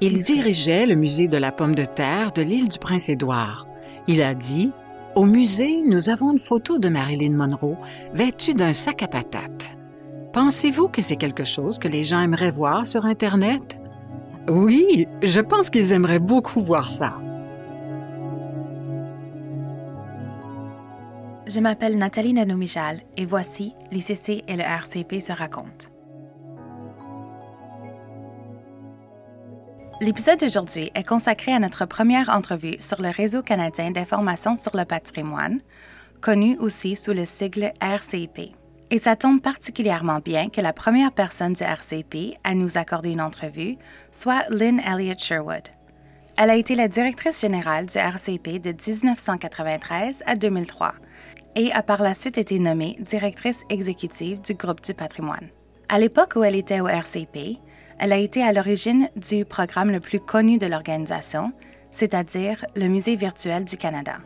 Il dirigeait le musée de la pomme de terre de l'île du Prince-Édouard. Il a dit Au musée, nous avons une photo de Marilyn Monroe vêtue d'un sac à patates. Pensez-vous que c'est quelque chose que les gens aimeraient voir sur Internet? Oui, je pense qu'ils aimeraient beaucoup voir ça. Je m'appelle Nathalie Nanou-Michal et voici l'ICC et le RCP se racontent. L'épisode d'aujourd'hui est consacré à notre première entrevue sur le Réseau canadien d'information sur le patrimoine, connu aussi sous le sigle RCP. Et ça tombe particulièrement bien que la première personne du RCP à nous accorder une entrevue soit Lynn Elliott Sherwood. Elle a été la directrice générale du RCP de 1993 à 2003 et a par la suite été nommée directrice exécutive du groupe du patrimoine. À l'époque où elle était au RCP, elle a été à l'origine du programme le plus connu de l'organisation, c'est-à-dire le Musée virtuel du Canada.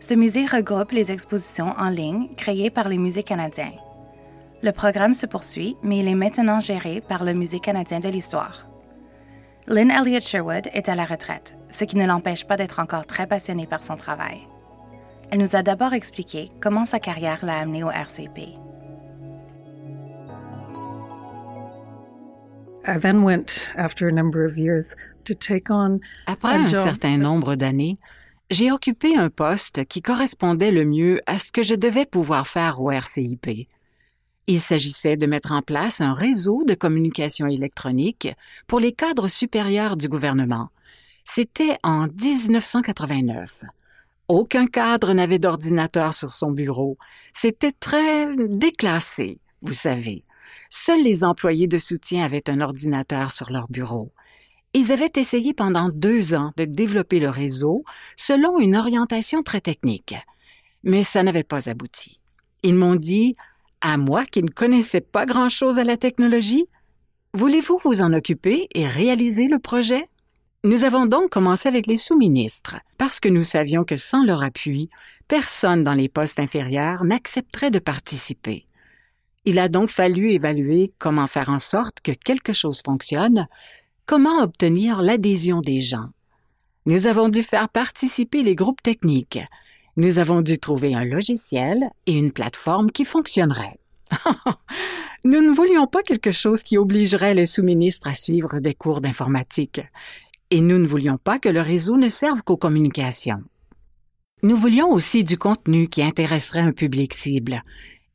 Ce musée regroupe les expositions en ligne créées par les musées canadiens. Le programme se poursuit, mais il est maintenant géré par le Musée canadien de l'histoire. Lynn Elliott Sherwood est à la retraite, ce qui ne l'empêche pas d'être encore très passionnée par son travail. Elle nous a d'abord expliqué comment sa carrière l'a amenée au RCP. I then went, after a number of years, to take on Après un job- certain nombre d'années, j'ai occupé un poste qui correspondait le mieux à ce que je devais pouvoir faire au RCIP. Il s'agissait de mettre en place un réseau de communication électronique pour les cadres supérieurs du gouvernement. C'était en 1989. Aucun cadre n'avait d'ordinateur sur son bureau. C'était très déclassé, vous savez. Seuls les employés de soutien avaient un ordinateur sur leur bureau. Ils avaient essayé pendant deux ans de développer le réseau selon une orientation très technique. Mais ça n'avait pas abouti. Ils m'ont dit, à moi qui ne connaissais pas grand-chose à la technologie, voulez-vous vous en occuper et réaliser le projet? Nous avons donc commencé avec les sous-ministres, parce que nous savions que sans leur appui, personne dans les postes inférieurs n'accepterait de participer. Il a donc fallu évaluer comment faire en sorte que quelque chose fonctionne, comment obtenir l'adhésion des gens. Nous avons dû faire participer les groupes techniques. Nous avons dû trouver un logiciel et une plateforme qui fonctionneraient. Nous ne voulions pas quelque chose qui obligerait les sous-ministres à suivre des cours d'informatique. Et nous ne voulions pas que le réseau ne serve qu'aux communications. Nous voulions aussi du contenu qui intéresserait un public cible.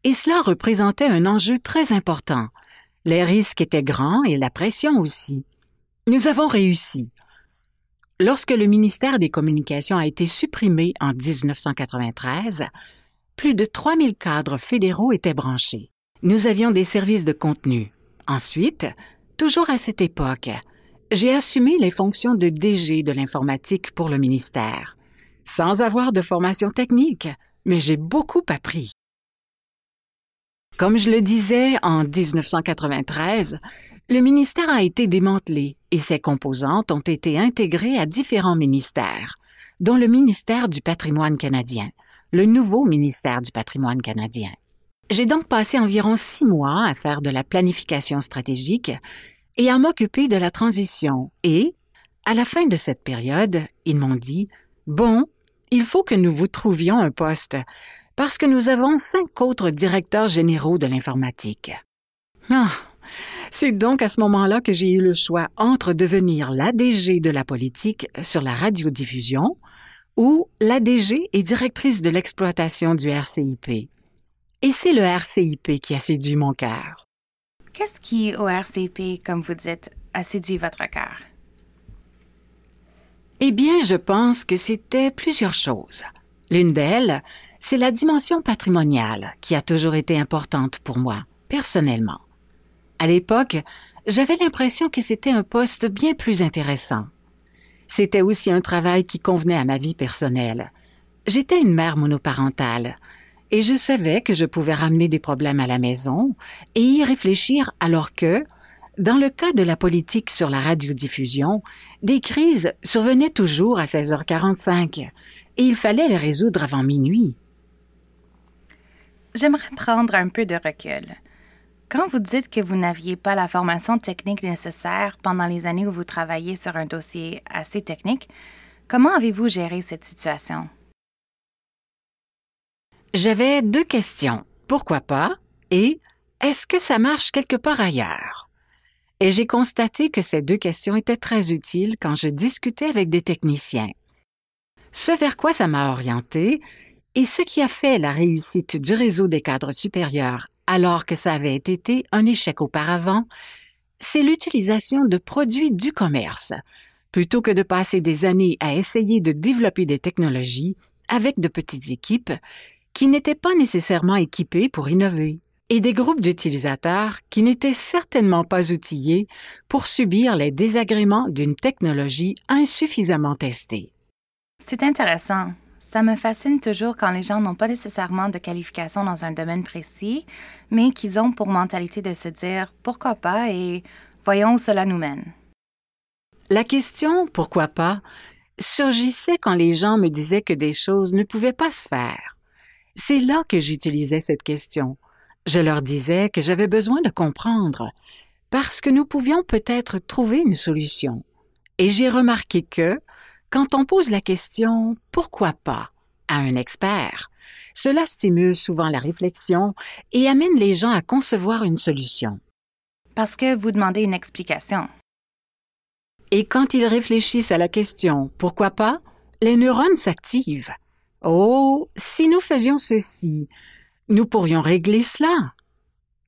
Et cela représentait un enjeu très important. Les risques étaient grands et la pression aussi. Nous avons réussi. Lorsque le ministère des Communications a été supprimé en 1993, plus de 3000 cadres fédéraux étaient branchés. Nous avions des services de contenu. Ensuite, toujours à cette époque, j'ai assumé les fonctions de DG de l'informatique pour le ministère, sans avoir de formation technique, mais j'ai beaucoup appris. Comme je le disais, en 1993, le ministère a été démantelé et ses composantes ont été intégrées à différents ministères, dont le ministère du patrimoine canadien, le nouveau ministère du patrimoine canadien. J'ai donc passé environ six mois à faire de la planification stratégique et à m'occuper de la transition et, à la fin de cette période, ils m'ont dit, Bon, il faut que nous vous trouvions un poste, parce que nous avons cinq autres directeurs généraux de l'informatique. Ah, c'est donc à ce moment-là que j'ai eu le choix entre devenir l'ADG de la politique sur la radiodiffusion ou l'ADG et directrice de l'exploitation du RCIP. Et c'est le RCIP qui a séduit mon cœur. Qu'est-ce qui, au RCP, comme vous dites, a séduit votre cœur? Eh bien, je pense que c'était plusieurs choses. L'une d'elles, c'est la dimension patrimoniale qui a toujours été importante pour moi, personnellement. À l'époque, j'avais l'impression que c'était un poste bien plus intéressant. C'était aussi un travail qui convenait à ma vie personnelle. J'étais une mère monoparentale et je savais que je pouvais ramener des problèmes à la maison et y réfléchir alors que, dans le cas de la politique sur la radiodiffusion, des crises survenaient toujours à 16h45 et il fallait les résoudre avant minuit. J'aimerais prendre un peu de recul. Quand vous dites que vous n'aviez pas la formation technique nécessaire pendant les années où vous travaillez sur un dossier assez technique, comment avez-vous géré cette situation? J'avais deux questions. Pourquoi pas? Et est-ce que ça marche quelque part ailleurs? Et j'ai constaté que ces deux questions étaient très utiles quand je discutais avec des techniciens. Ce vers quoi ça m'a orienté et ce qui a fait la réussite du réseau des cadres supérieurs alors que ça avait été un échec auparavant, c'est l'utilisation de produits du commerce, plutôt que de passer des années à essayer de développer des technologies avec de petites équipes qui n'étaient pas nécessairement équipées pour innover, et des groupes d'utilisateurs qui n'étaient certainement pas outillés pour subir les désagréments d'une technologie insuffisamment testée. C'est intéressant. Ça me fascine toujours quand les gens n'ont pas nécessairement de qualification dans un domaine précis, mais qu'ils ont pour mentalité de se dire pourquoi pas et voyons où cela nous mène. La question pourquoi pas surgissait quand les gens me disaient que des choses ne pouvaient pas se faire. C'est là que j'utilisais cette question. Je leur disais que j'avais besoin de comprendre, parce que nous pouvions peut-être trouver une solution. Et j'ai remarqué que, quand on pose la question pourquoi pas à un expert, cela stimule souvent la réflexion et amène les gens à concevoir une solution. Parce que vous demandez une explication. Et quand ils réfléchissent à la question pourquoi pas, les neurones s'activent. Oh, si nous faisions ceci, nous pourrions régler cela.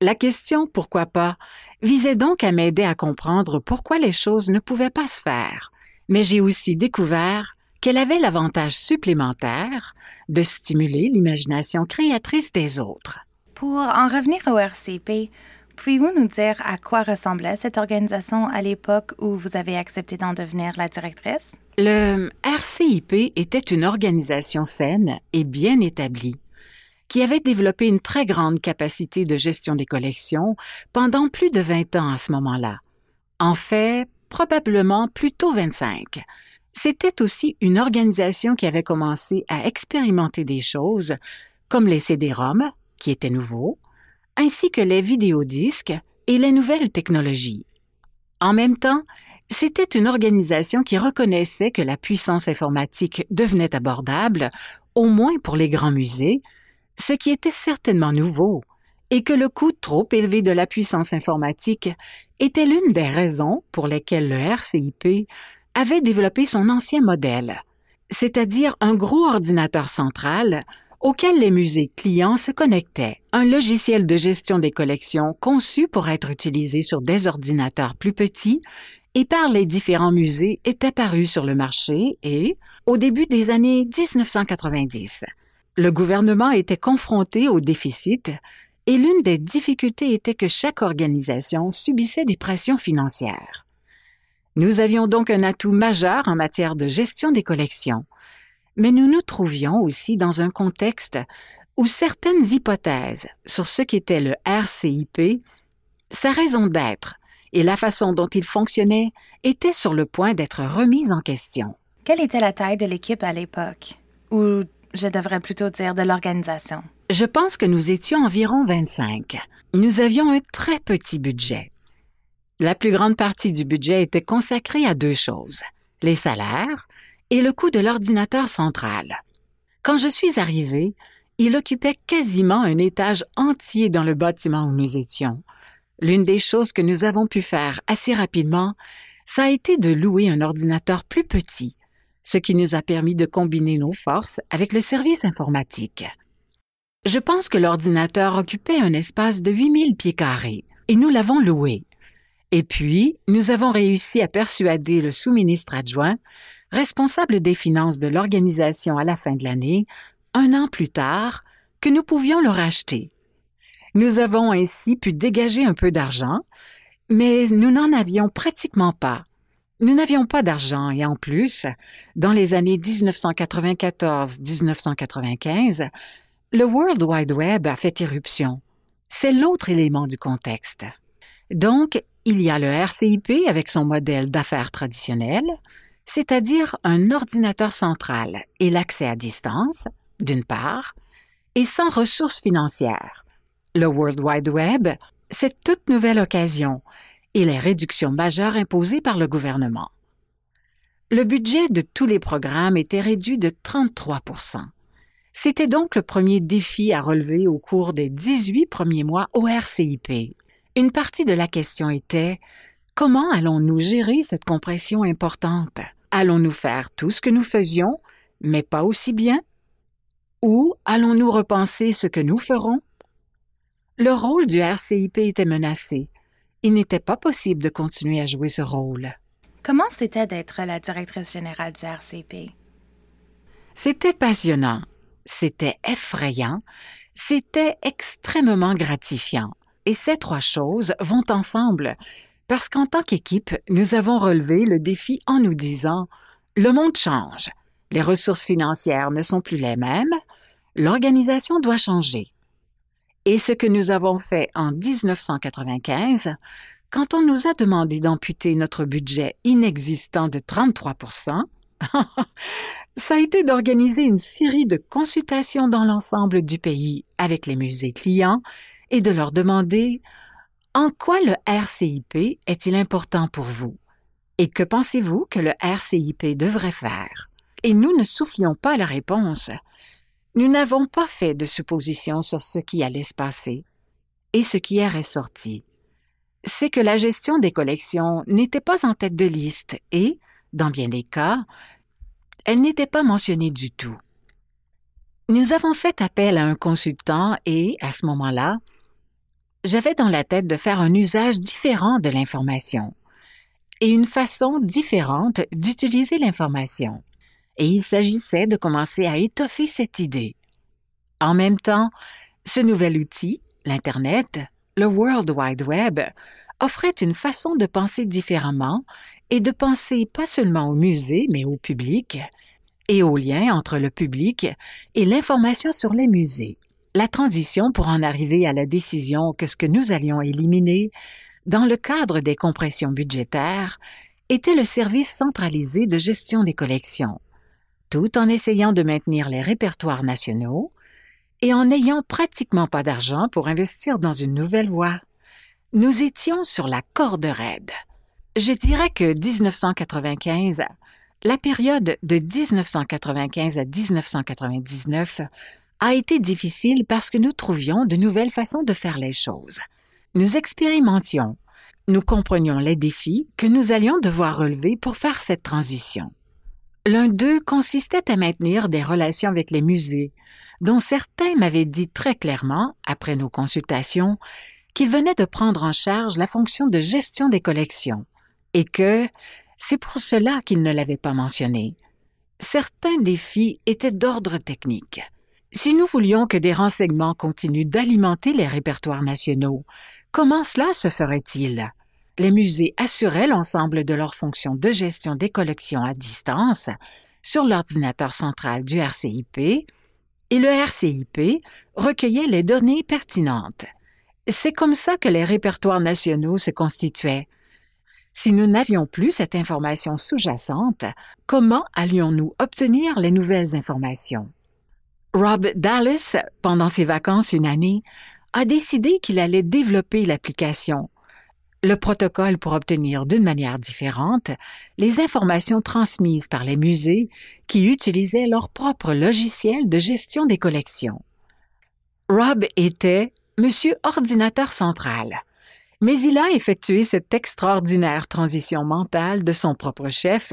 La question pourquoi pas visait donc à m'aider à comprendre pourquoi les choses ne pouvaient pas se faire mais j'ai aussi découvert qu'elle avait l'avantage supplémentaire de stimuler l'imagination créatrice des autres. Pour en revenir au RCP, pouvez-vous nous dire à quoi ressemblait cette organisation à l'époque où vous avez accepté d'en devenir la directrice? Le RCIP était une organisation saine et bien établie qui avait développé une très grande capacité de gestion des collections pendant plus de 20 ans à ce moment-là. En fait, probablement plutôt 25. C'était aussi une organisation qui avait commencé à expérimenter des choses, comme les CD-ROM, qui étaient nouveaux, ainsi que les vidéodisques et les nouvelles technologies. En même temps, c'était une organisation qui reconnaissait que la puissance informatique devenait abordable, au moins pour les grands musées, ce qui était certainement nouveau, et que le coût trop élevé de la puissance informatique était l'une des raisons pour lesquelles le RCIP avait développé son ancien modèle, c'est-à-dire un gros ordinateur central auquel les musées clients se connectaient, un logiciel de gestion des collections conçu pour être utilisé sur des ordinateurs plus petits et par les différents musées est apparu sur le marché et, au début des années 1990, le gouvernement était confronté au déficit et l'une des difficultés était que chaque organisation subissait des pressions financières. Nous avions donc un atout majeur en matière de gestion des collections, mais nous nous trouvions aussi dans un contexte où certaines hypothèses sur ce qu'était le RCIP, sa raison d'être et la façon dont il fonctionnait étaient sur le point d'être remises en question. Quelle était la taille de l'équipe à l'époque? Je devrais plutôt dire de l'organisation? Je pense que nous étions environ 25. Nous avions un très petit budget. La plus grande partie du budget était consacrée à deux choses, les salaires et le coût de l'ordinateur central. Quand je suis arrivée, il occupait quasiment un étage entier dans le bâtiment où nous étions. L'une des choses que nous avons pu faire assez rapidement, ça a été de louer un ordinateur plus petit, ce qui nous a permis de combiner nos forces avec le service informatique. Je pense que l'ordinateur occupait un espace de 8000 pieds carrés et nous l'avons loué. Et puis, nous avons réussi à persuader le sous-ministre adjoint, responsable des finances de l'organisation à la fin de l'année, un an plus tard, que nous pouvions le racheter. Nous avons ainsi pu dégager un peu d'argent, mais nous n'en avions pratiquement pas. Nous n'avions pas d'argent et en plus, dans les années 1994-1995, le World Wide Web a fait irruption. C'est l'autre élément du contexte. Donc, il y a le RCIP avec son modèle d'affaires traditionnel, c'est-à-dire un ordinateur central et l'accès à distance, d'une part, et sans ressources financières. Le World Wide Web, cette toute nouvelle occasion et les réductions majeures imposées par le gouvernement. Le budget de tous les programmes était réduit de 33 C'était donc le premier défi à relever au cours des 18 premiers mois au RCIP. Une partie de la question était comment allons-nous gérer cette compression importante? Allons-nous faire tout ce que nous faisions, mais pas aussi bien? Ou allons-nous repenser ce que nous ferons? Le rôle du RCIP était menacé. Il n'était pas possible de continuer à jouer ce rôle. Comment c'était d'être la directrice générale du RCP? C'était passionnant, c'était effrayant, c'était extrêmement gratifiant. Et ces trois choses vont ensemble, parce qu'en tant qu'équipe, nous avons relevé le défi en nous disant Le monde change, les ressources financières ne sont plus les mêmes, l'organisation doit changer. Et ce que nous avons fait en 1995 quand on nous a demandé d'amputer notre budget inexistant de 33% ça a été d'organiser une série de consultations dans l'ensemble du pays avec les musées clients et de leur demander en quoi le RCIP est-il important pour vous? Et que pensez-vous que le RCIP devrait faire? Et nous ne soufflions pas la réponse. Nous n'avons pas fait de suppositions sur ce qui allait se passer. Et ce qui est ressorti, c'est que la gestion des collections n'était pas en tête de liste et, dans bien des cas, elle n'était pas mentionnée du tout. Nous avons fait appel à un consultant et, à ce moment-là, j'avais dans la tête de faire un usage différent de l'information et une façon différente d'utiliser l'information. Et il s'agissait de commencer à étoffer cette idée. En même temps, ce nouvel outil, l'Internet, le World Wide Web offrait une façon de penser différemment et de penser pas seulement au musée, mais au public, et au lien entre le public et l'information sur les musées. La transition pour en arriver à la décision que ce que nous allions éliminer, dans le cadre des compressions budgétaires, était le service centralisé de gestion des collections, tout en essayant de maintenir les répertoires nationaux, et en n'ayant pratiquement pas d'argent pour investir dans une nouvelle voie. Nous étions sur la corde raide. Je dirais que 1995, la période de 1995 à 1999 a été difficile parce que nous trouvions de nouvelles façons de faire les choses. Nous expérimentions. Nous comprenions les défis que nous allions devoir relever pour faire cette transition. L'un d'eux consistait à maintenir des relations avec les musées, dont certains m'avaient dit très clairement, après nos consultations, qu'ils venaient de prendre en charge la fonction de gestion des collections, et que c'est pour cela qu'ils ne l'avaient pas mentionné. Certains défis étaient d'ordre technique. Si nous voulions que des renseignements continuent d'alimenter les répertoires nationaux, comment cela se ferait-il? Les musées assuraient l'ensemble de leurs fonctions de gestion des collections à distance sur l'ordinateur central du RCIP, et le RCIP recueillait les données pertinentes. C'est comme ça que les répertoires nationaux se constituaient. Si nous n'avions plus cette information sous-jacente, comment allions-nous obtenir les nouvelles informations? Rob Dallas, pendant ses vacances une année, a décidé qu'il allait développer l'application le protocole pour obtenir d'une manière différente les informations transmises par les musées qui utilisaient leur propre logiciel de gestion des collections. Rob était Monsieur Ordinateur Central, mais il a effectué cette extraordinaire transition mentale de son propre chef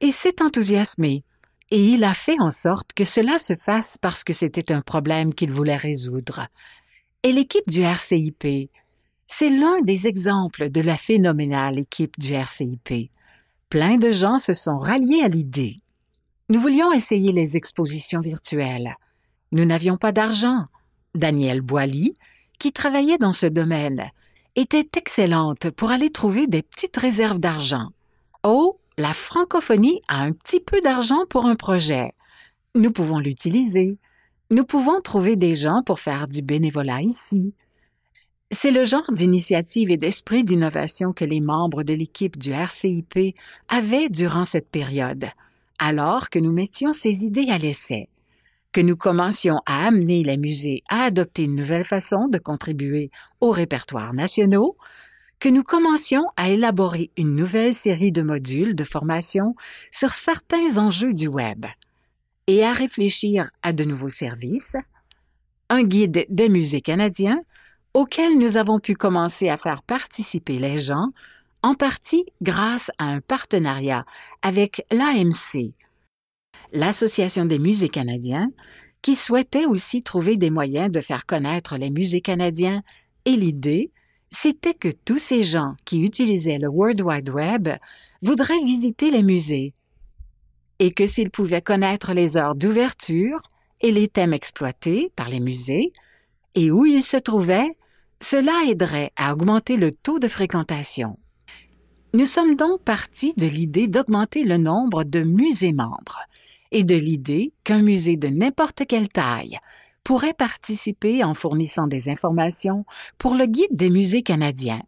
et s'est enthousiasmé, et il a fait en sorte que cela se fasse parce que c'était un problème qu'il voulait résoudre. Et l'équipe du RCIP, c'est l'un des exemples de la phénoménale équipe du RCIP. Plein de gens se sont ralliés à l'idée. Nous voulions essayer les expositions virtuelles. Nous n'avions pas d'argent. Danielle Boily, qui travaillait dans ce domaine, était excellente pour aller trouver des petites réserves d'argent. Oh, la francophonie a un petit peu d'argent pour un projet. Nous pouvons l'utiliser. Nous pouvons trouver des gens pour faire du bénévolat ici. C'est le genre d'initiative et d'esprit d'innovation que les membres de l'équipe du RCIP avaient durant cette période, alors que nous mettions ces idées à l'essai. que nous commencions à amener les musées à adopter une nouvelle façon de contribuer aux répertoires nationaux, que nous commencions à élaborer une nouvelle série de modules de formation sur certains enjeux du Web et à réfléchir à de nouveaux services, un guide des musées canadiens auquel nous avons pu commencer à faire participer les gens, en partie grâce à un partenariat avec l'AMC, l'Association des musées canadiens, qui souhaitait aussi trouver des moyens de faire connaître les musées canadiens, et l'idée, c'était que tous ces gens qui utilisaient le World Wide Web voudraient visiter les musées, et que s'ils pouvaient connaître les heures d'ouverture et les thèmes exploités par les musées, et où ils se trouvaient, cela aiderait à augmenter le taux de fréquentation. Nous sommes donc partis de l'idée d'augmenter le nombre de musées membres et de l'idée qu'un musée de n'importe quelle taille pourrait participer en fournissant des informations pour le guide des musées canadiens.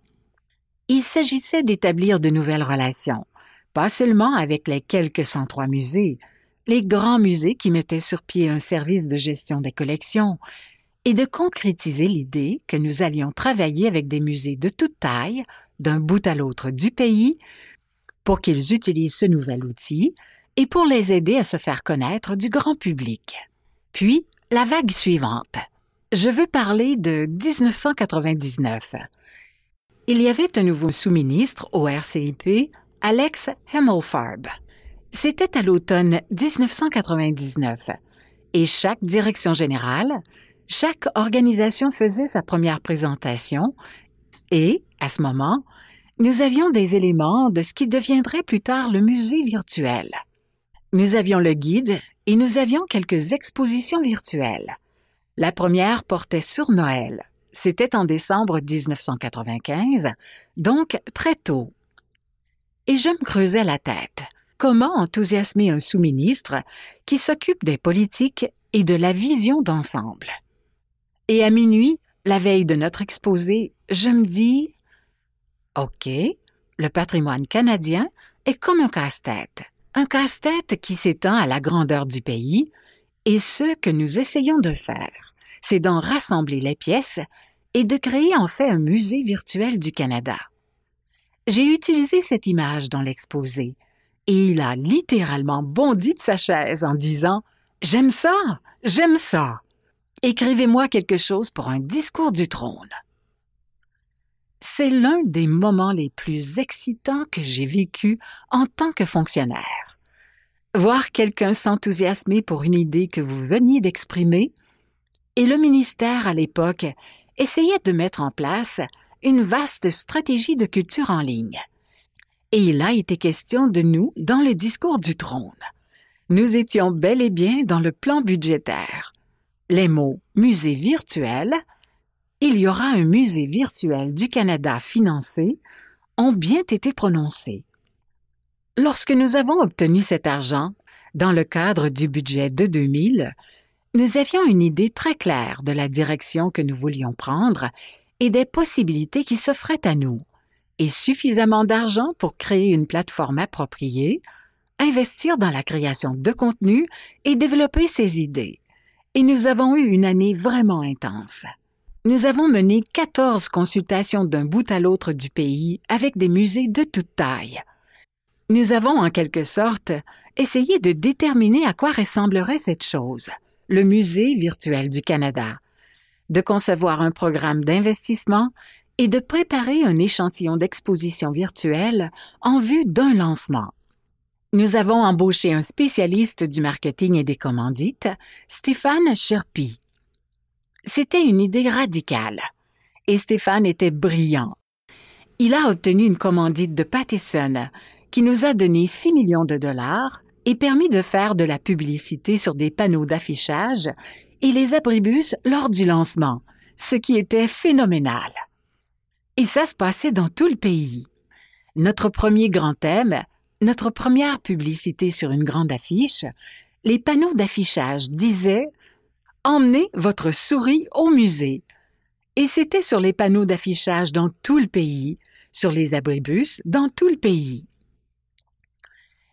Il s'agissait d'établir de nouvelles relations, pas seulement avec les quelques 103 musées, les grands musées qui mettaient sur pied un service de gestion des collections, et de concrétiser l'idée que nous allions travailler avec des musées de toute taille, d'un bout à l'autre du pays, pour qu'ils utilisent ce nouvel outil et pour les aider à se faire connaître du grand public. Puis, la vague suivante. Je veux parler de 1999. Il y avait un nouveau sous-ministre au RCIP, Alex Hemmelfarb. C'était à l'automne 1999, et chaque direction générale, chaque organisation faisait sa première présentation, et, à ce moment, nous avions des éléments de ce qui deviendrait plus tard le musée virtuel. Nous avions le guide et nous avions quelques expositions virtuelles. La première portait sur Noël. C'était en décembre 1995, donc très tôt. Et je me creusais la tête. Comment enthousiasmer un sous-ministre qui s'occupe des politiques et de la vision d'ensemble? Et à minuit, la veille de notre exposé, je me dis OK, le patrimoine canadien est comme un casse-tête un casse-tête qui s'étend à la grandeur du pays, et ce que nous essayons de faire, c'est d'en rassembler les pièces et de créer en fait un musée virtuel du Canada. J'ai utilisé cette image dans l'exposé, et il a littéralement bondi de sa chaise en disant J'aime ça, j'aime ça. Écrivez-moi quelque chose pour un discours du trône. C'est l'un des moments les plus excitants que j'ai vécu en tant que fonctionnaire. Voir quelqu'un s'enthousiasmer pour une idée que vous veniez d'exprimer, et le ministère à l'époque essayait de mettre en place une vaste stratégie de culture en ligne. Et il a été question de nous dans le discours du trône. Nous étions bel et bien dans le plan budgétaire. Les mots musée virtuel il y aura un musée virtuel du Canada financé ont bien été prononcés. Lorsque nous avons obtenu cet argent, dans le cadre du budget de 2000, nous avions une idée très claire de la direction que nous voulions prendre et des possibilités qui s'offraient à nous, et suffisamment d'argent pour créer une plateforme appropriée, investir dans la création de contenu et développer ces idées. Et nous avons eu une année vraiment intense. Nous avons mené 14 consultations d'un bout à l'autre du pays avec des musées de toute taille. Nous avons en quelque sorte essayé de déterminer à quoi ressemblerait cette chose, le musée virtuel du Canada, de concevoir un programme d'investissement et de préparer un échantillon d'exposition virtuelle en vue d'un lancement. Nous avons embauché un spécialiste du marketing et des commandites, Stéphane Sherpy, c'était une idée radicale. Et Stéphane était brillant. Il a obtenu une commandite de Pattison qui nous a donné 6 millions de dollars et permis de faire de la publicité sur des panneaux d'affichage et les abribus lors du lancement, ce qui était phénoménal. Et ça se passait dans tout le pays. Notre premier grand thème, notre première publicité sur une grande affiche, les panneaux d'affichage disaient Emmenez votre souris au musée. Et c'était sur les panneaux d'affichage dans tout le pays, sur les abribus dans tout le pays.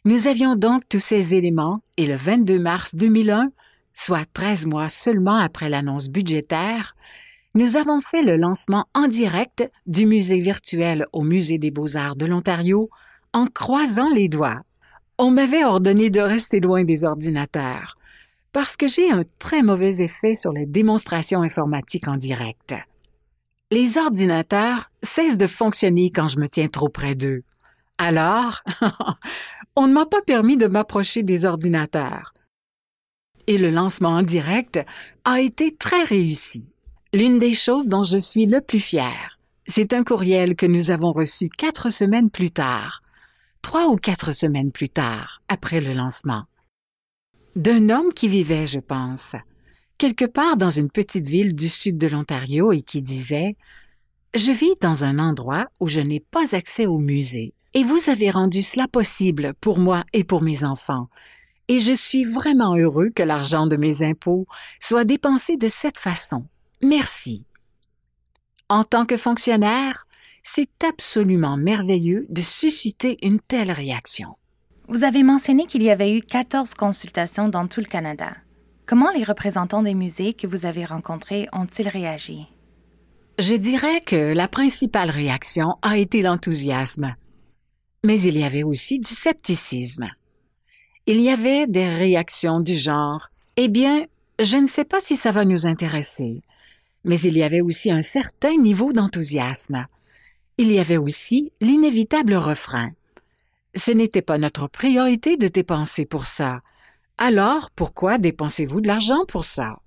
Nous avions donc tous ces éléments et le 22 mars 2001, soit 13 mois seulement après l'annonce budgétaire, nous avons fait le lancement en direct du musée virtuel au Musée des beaux-arts de l'Ontario en croisant les doigts. On m'avait ordonné de rester loin des ordinateurs parce que j'ai un très mauvais effet sur les démonstrations informatiques en direct. Les ordinateurs cessent de fonctionner quand je me tiens trop près d'eux. Alors, on ne m'a pas permis de m'approcher des ordinateurs. Et le lancement en direct a été très réussi. L'une des choses dont je suis le plus fier, c'est un courriel que nous avons reçu quatre semaines plus tard, trois ou quatre semaines plus tard, après le lancement. D'un homme qui vivait, je pense, quelque part dans une petite ville du sud de l'Ontario et qui disait Je vis dans un endroit où je n'ai pas accès au musée, et vous avez rendu cela possible pour moi et pour mes enfants, et je suis vraiment heureux que l'argent de mes impôts soit dépensé de cette façon. Merci. En tant que fonctionnaire, c'est absolument merveilleux de susciter une telle réaction. Vous avez mentionné qu'il y avait eu 14 consultations dans tout le Canada. Comment les représentants des musées que vous avez rencontrés ont-ils réagi? Je dirais que la principale réaction a été l'enthousiasme. Mais il y avait aussi du scepticisme. Il y avait des réactions du genre Eh bien, je ne sais pas si ça va nous intéresser mais il y avait aussi un certain niveau d'enthousiasme. Il y avait aussi l'inévitable refrain. Ce n'était pas notre priorité de dépenser pour ça. Alors pourquoi dépensez-vous de l'argent pour ça?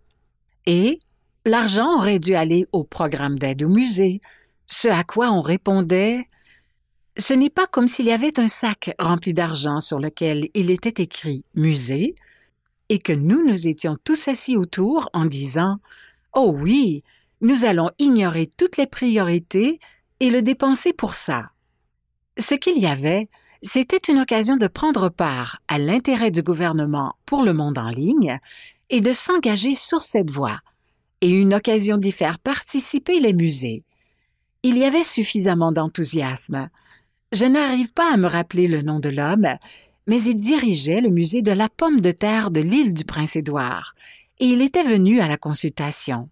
Et l'argent aurait dû aller au programme d'aide au musée, ce à quoi on répondait Ce n'est pas comme s'il y avait un sac rempli d'argent sur lequel il était écrit musée, et que nous nous étions tous assis autour en disant Oh oui, nous allons ignorer toutes les priorités et le dépenser pour ça. Ce qu'il y avait, c'était une occasion de prendre part à l'intérêt du gouvernement pour le monde en ligne et de s'engager sur cette voie, et une occasion d'y faire participer les musées. Il y avait suffisamment d'enthousiasme. Je n'arrive pas à me rappeler le nom de l'homme, mais il dirigeait le musée de la pomme de terre de l'île du Prince-Édouard, et il était venu à la consultation.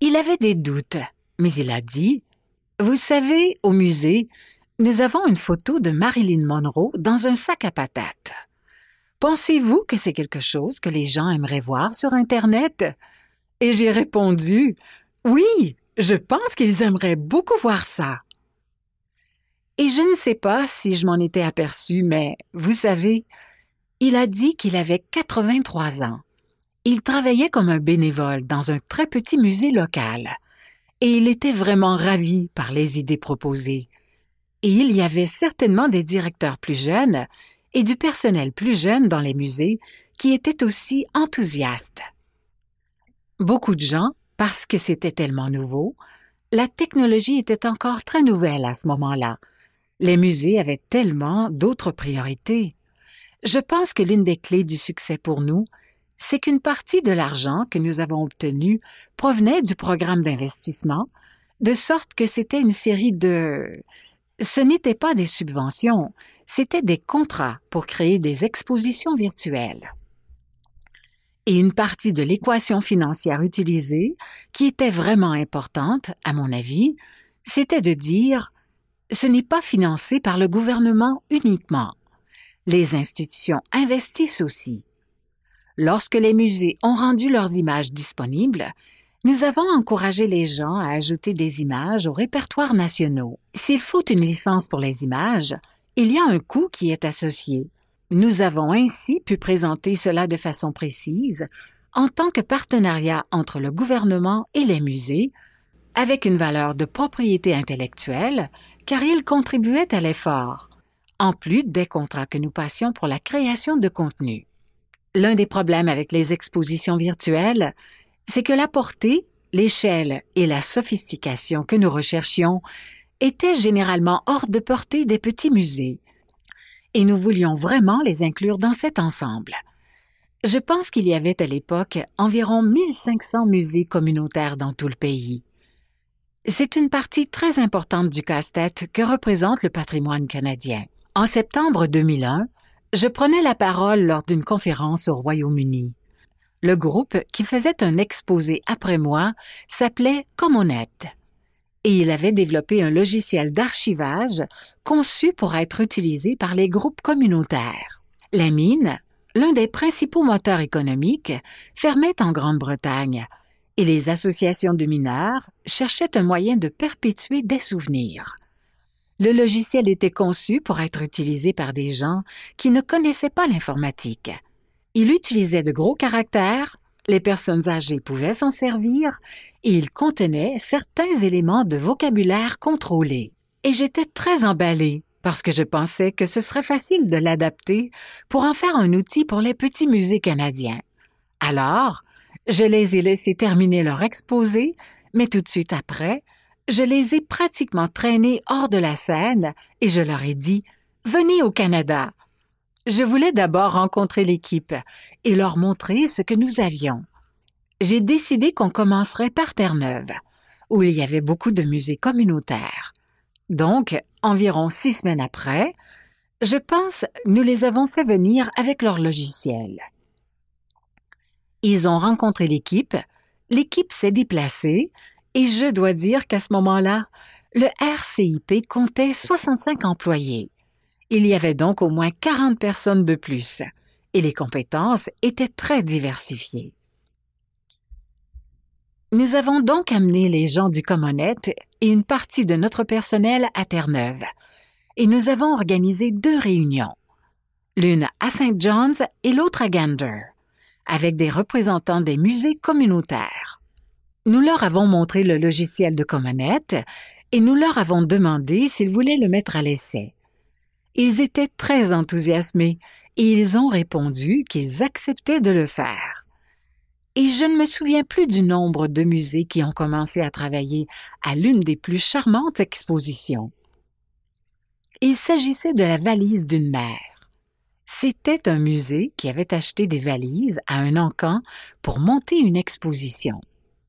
Il avait des doutes, mais il a dit Vous savez, au musée, nous avons une photo de Marilyn Monroe dans un sac à patates. Pensez-vous que c'est quelque chose que les gens aimeraient voir sur Internet? Et j'ai répondu Oui, je pense qu'ils aimeraient beaucoup voir ça. Et je ne sais pas si je m'en étais aperçu, mais vous savez, il a dit qu'il avait 83 ans. Il travaillait comme un bénévole dans un très petit musée local, et il était vraiment ravi par les idées proposées. Et il y avait certainement des directeurs plus jeunes et du personnel plus jeune dans les musées qui étaient aussi enthousiastes. Beaucoup de gens, parce que c'était tellement nouveau, la technologie était encore très nouvelle à ce moment-là. Les musées avaient tellement d'autres priorités. Je pense que l'une des clés du succès pour nous, c'est qu'une partie de l'argent que nous avons obtenu provenait du programme d'investissement, de sorte que c'était une série de... Ce n'étaient pas des subventions, c'était des contrats pour créer des expositions virtuelles. Et une partie de l'équation financière utilisée, qui était vraiment importante, à mon avis, c'était de dire ce n'est pas financé par le gouvernement uniquement. Les institutions investissent aussi. Lorsque les musées ont rendu leurs images disponibles, nous avons encouragé les gens à ajouter des images aux répertoires nationaux. S'il faut une licence pour les images, il y a un coût qui est associé. Nous avons ainsi pu présenter cela de façon précise en tant que partenariat entre le gouvernement et les musées, avec une valeur de propriété intellectuelle, car ils contribuaient à l'effort en plus des contrats que nous passions pour la création de contenu. L'un des problèmes avec les expositions virtuelles, c'est que la portée, l'échelle et la sophistication que nous recherchions étaient généralement hors de portée des petits musées, et nous voulions vraiment les inclure dans cet ensemble. Je pense qu'il y avait à l'époque environ 1500 musées communautaires dans tout le pays. C'est une partie très importante du casse-tête que représente le patrimoine canadien. En septembre 2001, Je prenais la parole lors d'une conférence au Royaume-Uni. Le groupe qui faisait un exposé après moi s'appelait Commonet et il avait développé un logiciel d'archivage conçu pour être utilisé par les groupes communautaires. La mine, l'un des principaux moteurs économiques, fermait en Grande-Bretagne et les associations de mineurs cherchaient un moyen de perpétuer des souvenirs. Le logiciel était conçu pour être utilisé par des gens qui ne connaissaient pas l'informatique. Il utilisait de gros caractères, les personnes âgées pouvaient s'en servir, et il contenait certains éléments de vocabulaire contrôlé. Et j'étais très emballée parce que je pensais que ce serait facile de l'adapter pour en faire un outil pour les petits musées canadiens. Alors, je les ai laissés terminer leur exposé, mais tout de suite après, je les ai pratiquement traînés hors de la scène et je leur ai dit Venez au Canada. Je voulais d'abord rencontrer l'équipe et leur montrer ce que nous avions. J'ai décidé qu'on commencerait par Terre-Neuve, où il y avait beaucoup de musées communautaires. Donc, environ six semaines après, je pense nous les avons fait venir avec leur logiciel. Ils ont rencontré l'équipe, l'équipe s'est déplacée, et je dois dire qu'à ce moment-là, le RCIP comptait 65 employés. Il y avait donc au moins 40 personnes de plus, et les compétences étaient très diversifiées. Nous avons donc amené les gens du Commonet et une partie de notre personnel à Terre-Neuve, et nous avons organisé deux réunions, l'une à St. John's et l'autre à Gander, avec des représentants des musées communautaires. Nous leur avons montré le logiciel de Commonet et nous leur avons demandé s'ils voulaient le mettre à l'essai. Ils étaient très enthousiasmés et ils ont répondu qu'ils acceptaient de le faire. Et je ne me souviens plus du nombre de musées qui ont commencé à travailler à l'une des plus charmantes expositions. Il s'agissait de la valise d'une mère. C'était un musée qui avait acheté des valises à un encan pour monter une exposition.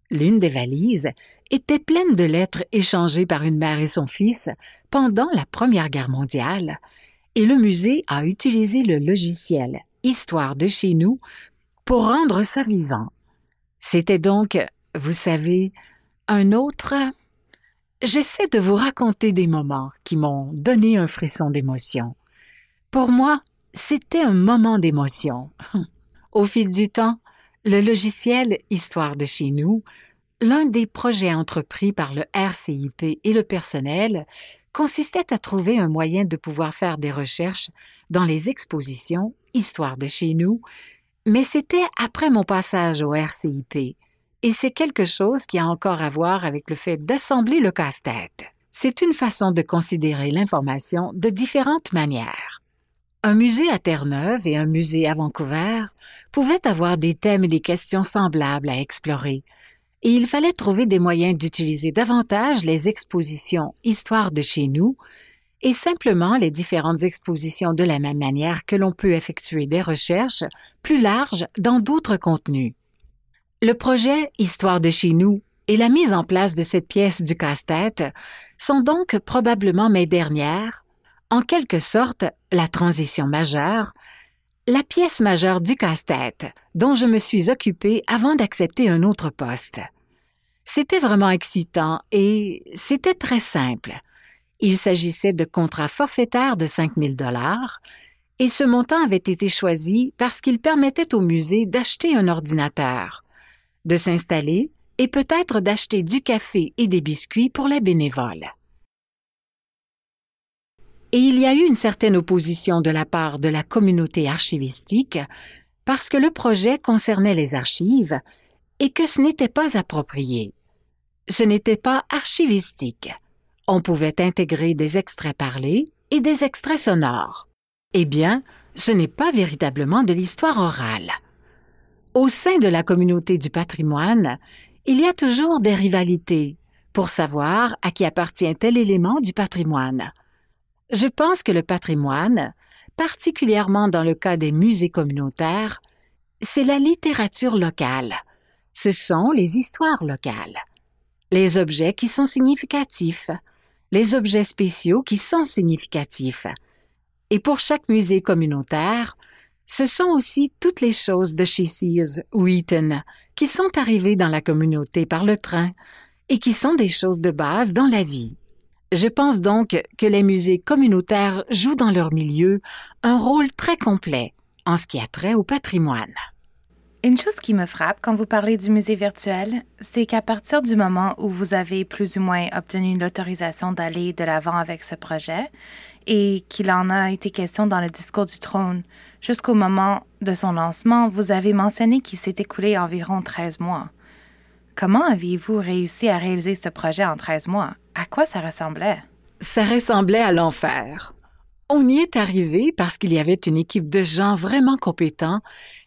L'une des valises était pleine de lettres échangées par une mère et son fils pendant la Première Guerre mondiale, et le musée a utilisé le logiciel Histoire de chez nous pour rendre ça vivant. C'était donc, vous savez, un autre. J'essaie de vous raconter des moments qui m'ont donné un frisson d'émotion. Pour moi, c'était un moment d'émotion. Au fil du temps, le logiciel Histoire de chez nous, l'un des projets entrepris par le RCIP et le personnel, consistait à trouver un moyen de pouvoir faire des recherches dans les expositions Histoire de chez nous, mais c'était après mon passage au RCIP, et c'est quelque chose qui a encore à voir avec le fait d'assembler le casse-tête. C'est une façon de considérer l'information de différentes manières. Un musée à Terre-Neuve et un musée à Vancouver pouvaient avoir des thèmes et des questions semblables à explorer, et il fallait trouver des moyens d'utiliser davantage les expositions Histoire de chez nous et simplement les différentes expositions de la même manière que l'on peut effectuer des recherches plus larges dans d'autres contenus. Le projet Histoire de chez nous et la mise en place de cette pièce du casse-tête sont donc probablement mes dernières en quelque sorte la transition majeure, la pièce majeure du casse-tête dont je me suis occupée avant d'accepter un autre poste. C'était vraiment excitant et c'était très simple. Il s'agissait de contrats forfaitaires de 5 000 dollars et ce montant avait été choisi parce qu'il permettait au musée d'acheter un ordinateur, de s'installer et peut-être d'acheter du café et des biscuits pour les bénévoles et il y a eu une certaine opposition de la part de la communauté archivistique parce que le projet concernait les archives et que ce n'était pas approprié. Ce n'était pas archivistique. On pouvait intégrer des extraits parlés et des extraits sonores. Eh bien, ce n'est pas véritablement de l'histoire orale. Au sein de la communauté du patrimoine, il y a toujours des rivalités pour savoir à qui appartient tel élément du patrimoine. Je pense que le patrimoine, particulièrement dans le cas des musées communautaires, c'est la littérature locale. Ce sont les histoires locales. Les objets qui sont significatifs, les objets spéciaux qui sont significatifs. Et pour chaque musée communautaire, ce sont aussi toutes les choses de chez Sears ou Eaton qui sont arrivées dans la communauté par le train et qui sont des choses de base dans la vie. Je pense donc que les musées communautaires jouent dans leur milieu un rôle très complet en ce qui a trait au patrimoine. Une chose qui me frappe quand vous parlez du musée virtuel, c'est qu'à partir du moment où vous avez plus ou moins obtenu l'autorisation d'aller de l'avant avec ce projet, et qu'il en a été question dans le discours du trône, jusqu'au moment de son lancement, vous avez mentionné qu'il s'est écoulé environ 13 mois. Comment aviez-vous réussi à réaliser ce projet en 13 mois? À quoi ça ressemblait? Ça ressemblait à l'enfer. On y est arrivé parce qu'il y avait une équipe de gens vraiment compétents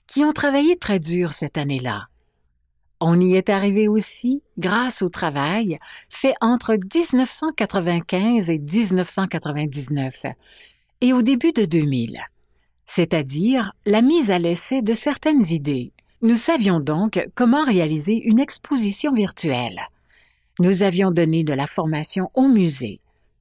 qui ont travaillé très dur cette année-là. On y est arrivé aussi grâce au travail fait entre 1995 et 1999 et au début de 2000, c'est-à-dire la mise à l'essai de certaines idées. Nous savions donc comment réaliser une exposition virtuelle. Nous avions donné de la formation au musée.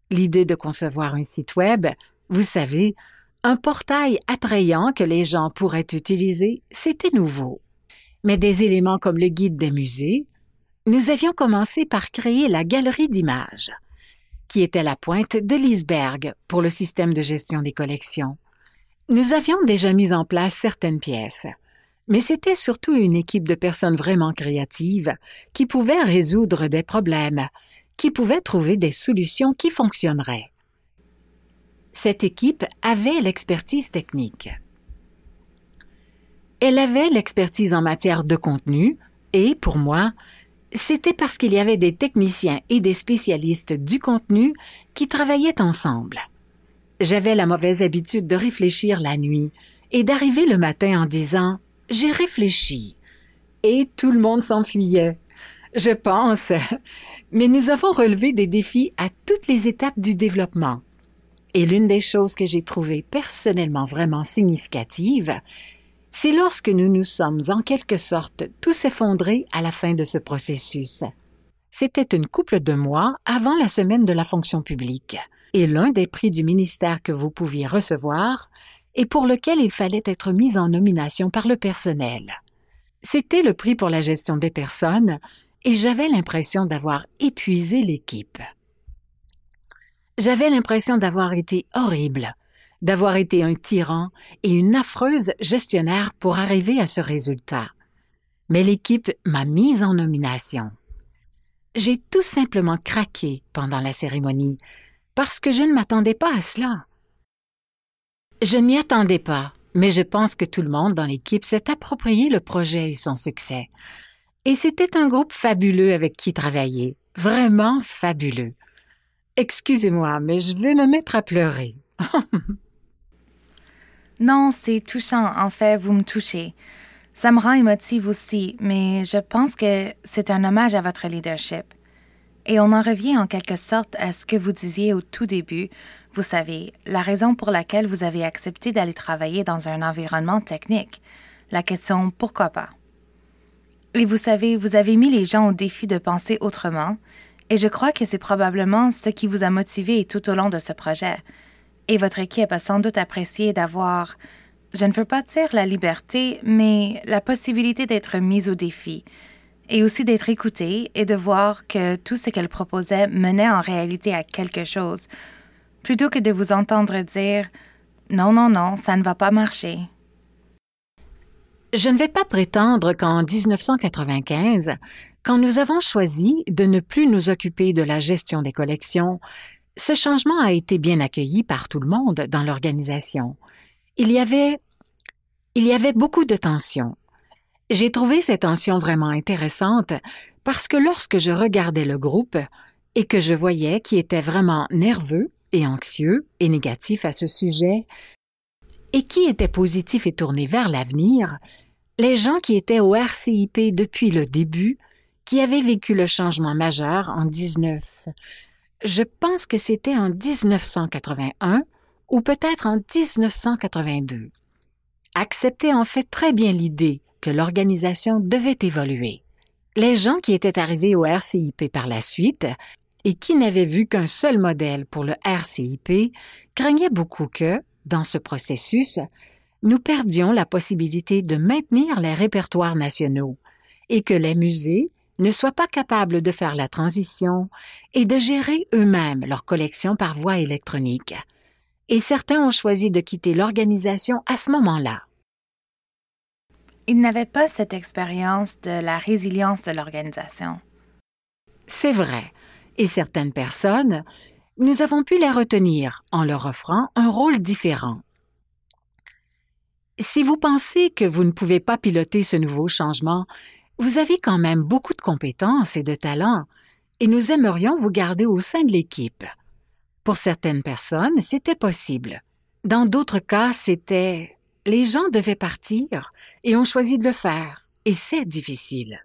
L'idée de concevoir un site Web, vous savez, un portail attrayant que les gens pourraient utiliser, c'était nouveau. Mais des éléments comme le guide des musées, nous avions commencé par créer la galerie d'images, qui était la pointe de l'iceberg pour le système de gestion des collections. Nous avions déjà mis en place certaines pièces, mais c'était surtout une équipe de personnes vraiment créatives qui pouvaient résoudre des problèmes, qui pouvaient trouver des solutions qui fonctionneraient cette équipe avait l'expertise technique. Elle avait l'expertise en matière de contenu et, pour moi, c'était parce qu'il y avait des techniciens et des spécialistes du contenu qui travaillaient ensemble. J'avais la mauvaise habitude de réfléchir la nuit et d'arriver le matin en disant J'ai réfléchi. Et tout le monde s'enfuyait. Je pense. Mais nous avons relevé des défis à toutes les étapes du développement. Et l'une des choses que j'ai trouvées personnellement vraiment significatives, c'est lorsque nous nous sommes en quelque sorte tous effondrés à la fin de ce processus. C'était une couple de mois avant la semaine de la fonction publique, et l'un des prix du ministère que vous pouviez recevoir, et pour lequel il fallait être mis en nomination par le personnel. C'était le prix pour la gestion des personnes, et j'avais l'impression d'avoir épuisé l'équipe. J'avais l'impression d'avoir été horrible, d'avoir été un tyran et une affreuse gestionnaire pour arriver à ce résultat. Mais l'équipe m'a mise en nomination. J'ai tout simplement craqué pendant la cérémonie parce que je ne m'attendais pas à cela. Je m'y attendais pas, mais je pense que tout le monde dans l'équipe s'est approprié le projet et son succès. Et c'était un groupe fabuleux avec qui travailler, vraiment fabuleux. Excusez-moi, mais je vais me mettre à pleurer. non, c'est touchant. En fait, vous me touchez. Ça me rend émotive aussi, mais je pense que c'est un hommage à votre leadership. Et on en revient en quelque sorte à ce que vous disiez au tout début. Vous savez, la raison pour laquelle vous avez accepté d'aller travailler dans un environnement technique. La question pourquoi pas? Et vous savez, vous avez mis les gens au défi de penser autrement, et je crois que c'est probablement ce qui vous a motivé tout au long de ce projet. Et votre équipe a sans doute apprécié d'avoir, je ne veux pas dire la liberté, mais la possibilité d'être mise au défi, et aussi d'être écoutée et de voir que tout ce qu'elle proposait menait en réalité à quelque chose, plutôt que de vous entendre dire Non, non, non, ça ne va pas marcher. Je ne vais pas prétendre qu'en 1995, quand nous avons choisi de ne plus nous occuper de la gestion des collections, ce changement a été bien accueilli par tout le monde dans l'organisation. Il y avait il y avait beaucoup de tensions. J'ai trouvé ces tensions vraiment intéressantes parce que lorsque je regardais le groupe et que je voyais qui était vraiment nerveux et anxieux et négatif à ce sujet, et qui était positif et tourné vers l'avenir, les gens qui étaient au RCIP depuis le début qui avait vécu le changement majeur en 19. Je pense que c'était en 1981 ou peut-être en 1982. Acceptait en fait très bien l'idée que l'organisation devait évoluer. Les gens qui étaient arrivés au RCIP par la suite et qui n'avaient vu qu'un seul modèle pour le RCIP craignaient beaucoup que, dans ce processus, nous perdions la possibilité de maintenir les répertoires nationaux et que les musées ne soient pas capables de faire la transition et de gérer eux-mêmes leur collection par voie électronique. Et certains ont choisi de quitter l'organisation à ce moment-là. Ils n'avaient pas cette expérience de la résilience de l'organisation. C'est vrai, et certaines personnes, nous avons pu les retenir en leur offrant un rôle différent. Si vous pensez que vous ne pouvez pas piloter ce nouveau changement, vous avez quand même beaucoup de compétences et de talents, et nous aimerions vous garder au sein de l'équipe. Pour certaines personnes, c'était possible. Dans d'autres cas, c'était les gens devaient partir et ont choisi de le faire, et c'est difficile.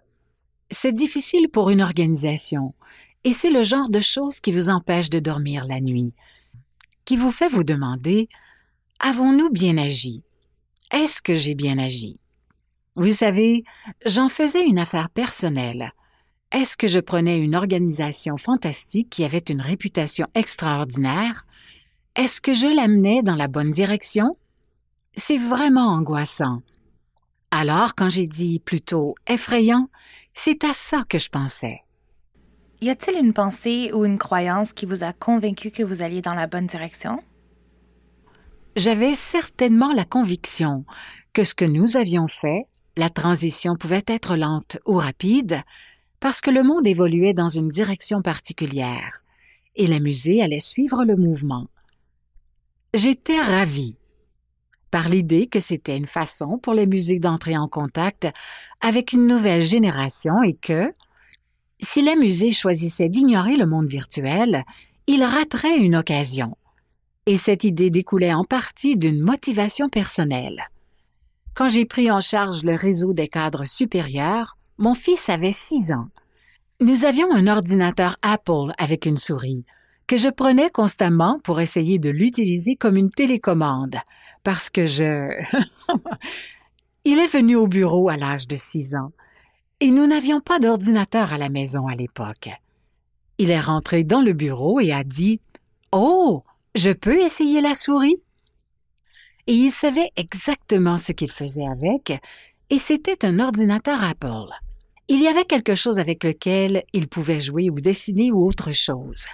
C'est difficile pour une organisation, et c'est le genre de choses qui vous empêche de dormir la nuit, qui vous fait vous demander Avons-nous bien agi? Est-ce que j'ai bien agi? Vous savez, j'en faisais une affaire personnelle. Est-ce que je prenais une organisation fantastique qui avait une réputation extraordinaire? Est-ce que je l'amenais dans la bonne direction? C'est vraiment angoissant. Alors, quand j'ai dit plutôt effrayant, c'est à ça que je pensais. Y a-t-il une pensée ou une croyance qui vous a convaincu que vous alliez dans la bonne direction? J'avais certainement la conviction que ce que nous avions fait la transition pouvait être lente ou rapide parce que le monde évoluait dans une direction particulière et les musées allaient suivre le mouvement. J'étais ravie par l'idée que c'était une façon pour les musées d'entrer en contact avec une nouvelle génération et que, si les musées choisissaient d'ignorer le monde virtuel, ils rateraient une occasion. Et cette idée découlait en partie d'une motivation personnelle. Quand j'ai pris en charge le réseau des cadres supérieurs, mon fils avait six ans. Nous avions un ordinateur Apple avec une souris, que je prenais constamment pour essayer de l'utiliser comme une télécommande, parce que je... Il est venu au bureau à l'âge de six ans, et nous n'avions pas d'ordinateur à la maison à l'époque. Il est rentré dans le bureau et a dit Oh, je peux essayer la souris et il savait exactement ce qu'il faisait avec, et c'était un ordinateur Apple. Il y avait quelque chose avec lequel il pouvait jouer ou dessiner ou autre chose.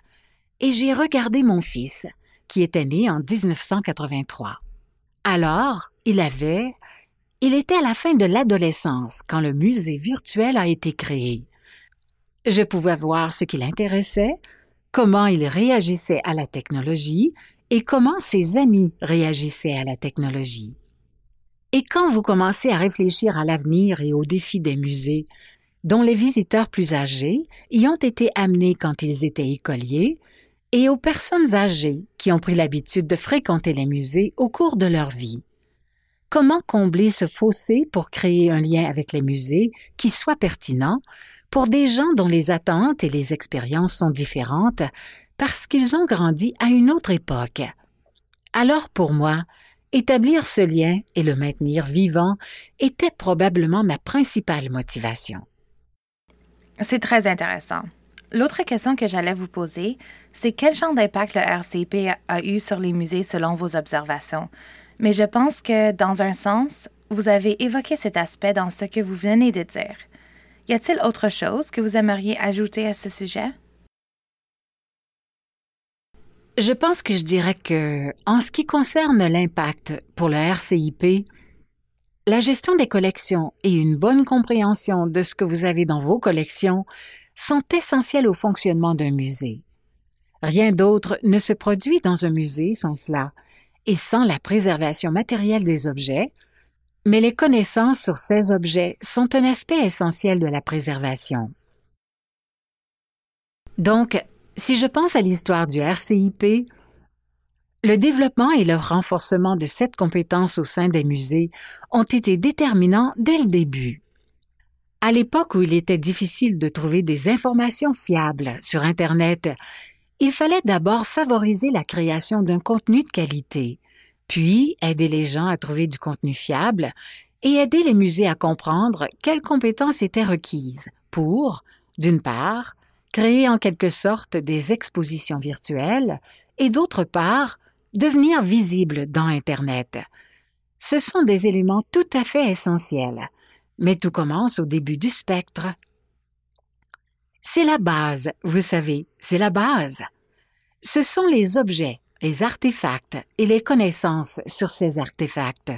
Et j'ai regardé mon fils, qui était né en 1983. Alors, il avait... Il était à la fin de l'adolescence quand le musée virtuel a été créé. Je pouvais voir ce qui l'intéressait, comment il réagissait à la technologie et comment ses amis réagissaient à la technologie. Et quand vous commencez à réfléchir à l'avenir et aux défis des musées, dont les visiteurs plus âgés y ont été amenés quand ils étaient écoliers, et aux personnes âgées qui ont pris l'habitude de fréquenter les musées au cours de leur vie. Comment combler ce fossé pour créer un lien avec les musées qui soit pertinent pour des gens dont les attentes et les expériences sont différentes parce qu'ils ont grandi à une autre époque. Alors pour moi, établir ce lien et le maintenir vivant était probablement ma principale motivation. C'est très intéressant. L'autre question que j'allais vous poser, c'est quel genre d'impact le RCP a eu sur les musées selon vos observations? Mais je pense que, dans un sens, vous avez évoqué cet aspect dans ce que vous venez de dire. Y a-t-il autre chose que vous aimeriez ajouter à ce sujet? Je pense que je dirais que, en ce qui concerne l'impact pour le RCIP, la gestion des collections et une bonne compréhension de ce que vous avez dans vos collections sont essentielles au fonctionnement d'un musée. Rien d'autre ne se produit dans un musée sans cela, et sans la préservation matérielle des objets, mais les connaissances sur ces objets sont un aspect essentiel de la préservation. Donc, si je pense à l'histoire du RCIP, le développement et le renforcement de cette compétence au sein des musées ont été déterminants dès le début. À l'époque où il était difficile de trouver des informations fiables sur Internet, il fallait d'abord favoriser la création d'un contenu de qualité, puis aider les gens à trouver du contenu fiable et aider les musées à comprendre quelles compétences étaient requises pour, d'une part, créer en quelque sorte des expositions virtuelles et d'autre part, devenir visible dans Internet. Ce sont des éléments tout à fait essentiels, mais tout commence au début du spectre. C'est la base, vous savez, c'est la base. Ce sont les objets, les artefacts et les connaissances sur ces artefacts,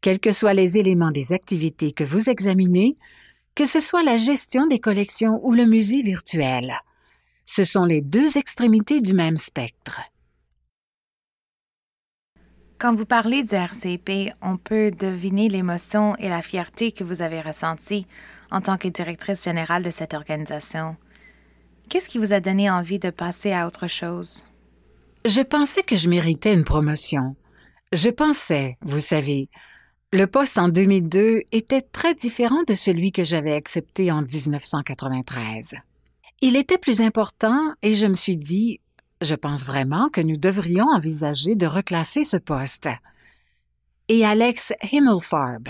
quels que soient les éléments des activités que vous examinez, que ce soit la gestion des collections ou le musée virtuel. Ce sont les deux extrémités du même spectre. Quand vous parlez du RCP, on peut deviner l'émotion et la fierté que vous avez ressenties en tant que directrice générale de cette organisation. Qu'est-ce qui vous a donné envie de passer à autre chose? Je pensais que je méritais une promotion. Je pensais, vous savez, le poste en 2002 était très différent de celui que j'avais accepté en 1993. Il était plus important et je me suis dit, je pense vraiment que nous devrions envisager de reclasser ce poste. Et Alex Himmelfarb,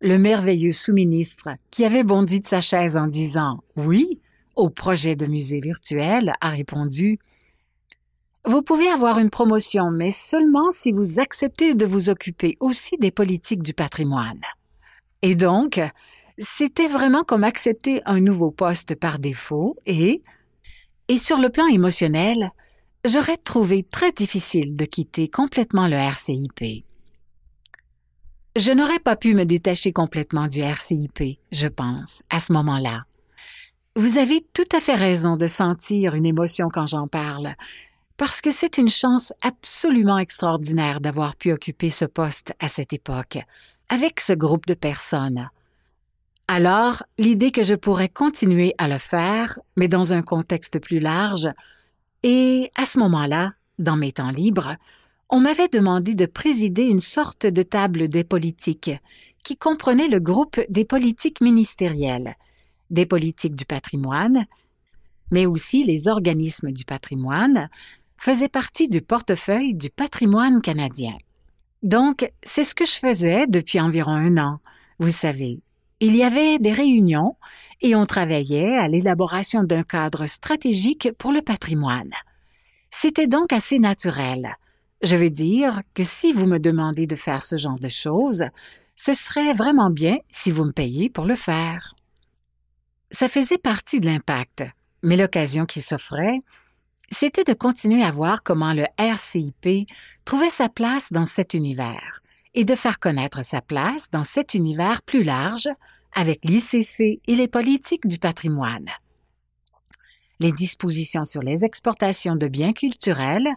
le merveilleux sous-ministre qui avait bondi de sa chaise en disant oui au projet de musée virtuel, a répondu Vous pouvez avoir une promotion, mais seulement si vous acceptez de vous occuper aussi des politiques du patrimoine. Et donc, c'était vraiment comme accepter un nouveau poste par défaut et, et sur le plan émotionnel, j'aurais trouvé très difficile de quitter complètement le RCIP. Je n'aurais pas pu me détacher complètement du RCIP, je pense, à ce moment-là. Vous avez tout à fait raison de sentir une émotion quand j'en parle, parce que c'est une chance absolument extraordinaire d'avoir pu occuper ce poste à cette époque, avec ce groupe de personnes. Alors, l'idée que je pourrais continuer à le faire, mais dans un contexte plus large, et à ce moment-là, dans mes temps libres, on m'avait demandé de présider une sorte de table des politiques qui comprenait le groupe des politiques ministérielles, des politiques du patrimoine, mais aussi les organismes du patrimoine, faisaient partie du portefeuille du patrimoine canadien. Donc, c'est ce que je faisais depuis environ un an, vous savez, il y avait des réunions et on travaillait à l'élaboration d'un cadre stratégique pour le patrimoine. C'était donc assez naturel. Je veux dire que si vous me demandez de faire ce genre de choses, ce serait vraiment bien si vous me payez pour le faire. Ça faisait partie de l'impact, mais l'occasion qui s'offrait, c'était de continuer à voir comment le RCIP trouvait sa place dans cet univers et de faire connaître sa place dans cet univers plus large avec l'ICC et les politiques du patrimoine. Les dispositions sur les exportations de biens culturels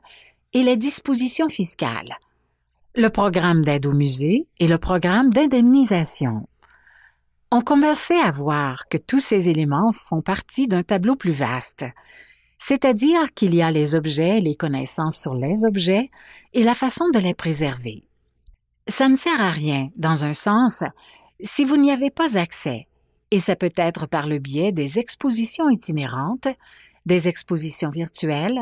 et les dispositions fiscales, le programme d'aide au musée et le programme d'indemnisation. On commençait à voir que tous ces éléments font partie d'un tableau plus vaste, c'est-à-dire qu'il y a les objets, les connaissances sur les objets et la façon de les préserver. Ça ne sert à rien, dans un sens, si vous n'y avez pas accès, et ça peut être par le biais des expositions itinérantes, des expositions virtuelles,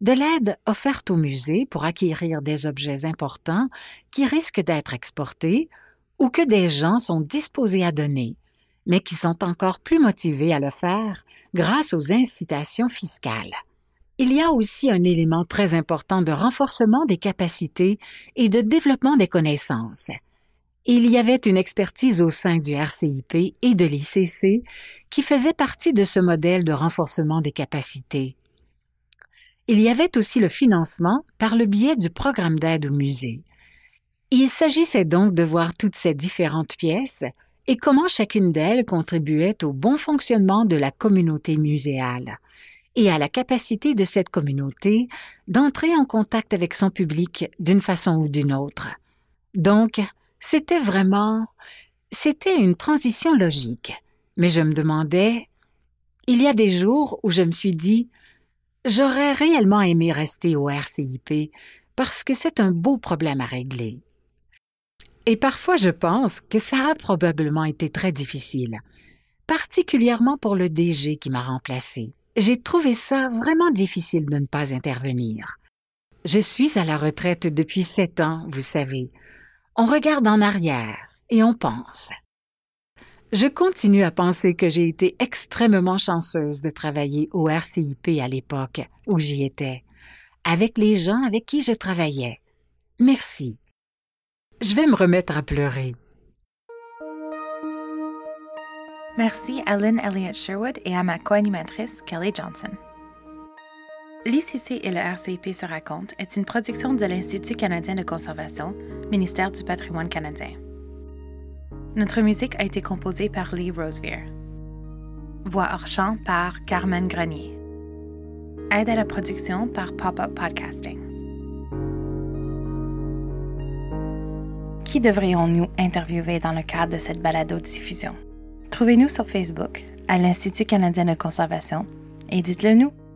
de l'aide offerte au musée pour acquérir des objets importants qui risquent d'être exportés ou que des gens sont disposés à donner, mais qui sont encore plus motivés à le faire grâce aux incitations fiscales. Il y a aussi un élément très important de renforcement des capacités et de développement des connaissances. Il y avait une expertise au sein du RCIP et de l'ICC qui faisait partie de ce modèle de renforcement des capacités. Il y avait aussi le financement par le biais du programme d'aide au musée. Il s'agissait donc de voir toutes ces différentes pièces et comment chacune d'elles contribuait au bon fonctionnement de la communauté muséale et à la capacité de cette communauté d'entrer en contact avec son public d'une façon ou d'une autre. Donc, c'était vraiment... C'était une transition logique. Mais je me demandais... Il y a des jours où je me suis dit J'aurais réellement aimé rester au RCIP parce que c'est un beau problème à régler. Et parfois je pense que ça a probablement été très difficile, particulièrement pour le DG qui m'a remplacé j'ai trouvé ça vraiment difficile de ne pas intervenir. Je suis à la retraite depuis sept ans, vous savez. On regarde en arrière et on pense. Je continue à penser que j'ai été extrêmement chanceuse de travailler au RCIP à l'époque où j'y étais, avec les gens avec qui je travaillais. Merci. Je vais me remettre à pleurer. Merci à Lynn Elliott Sherwood et à ma co-animatrice Kelly Johnson. L'ICC et le RCIP se racontent est une production de l'Institut canadien de conservation, ministère du patrimoine canadien. Notre musique a été composée par Lee Rosevere. Voix hors champ par Carmen Grenier. Aide à la production par Pop-Up Podcasting. Qui devrions-nous interviewer dans le cadre de cette balado-diffusion? Trouvez-nous sur Facebook à l'Institut canadien de conservation et dites-le nous.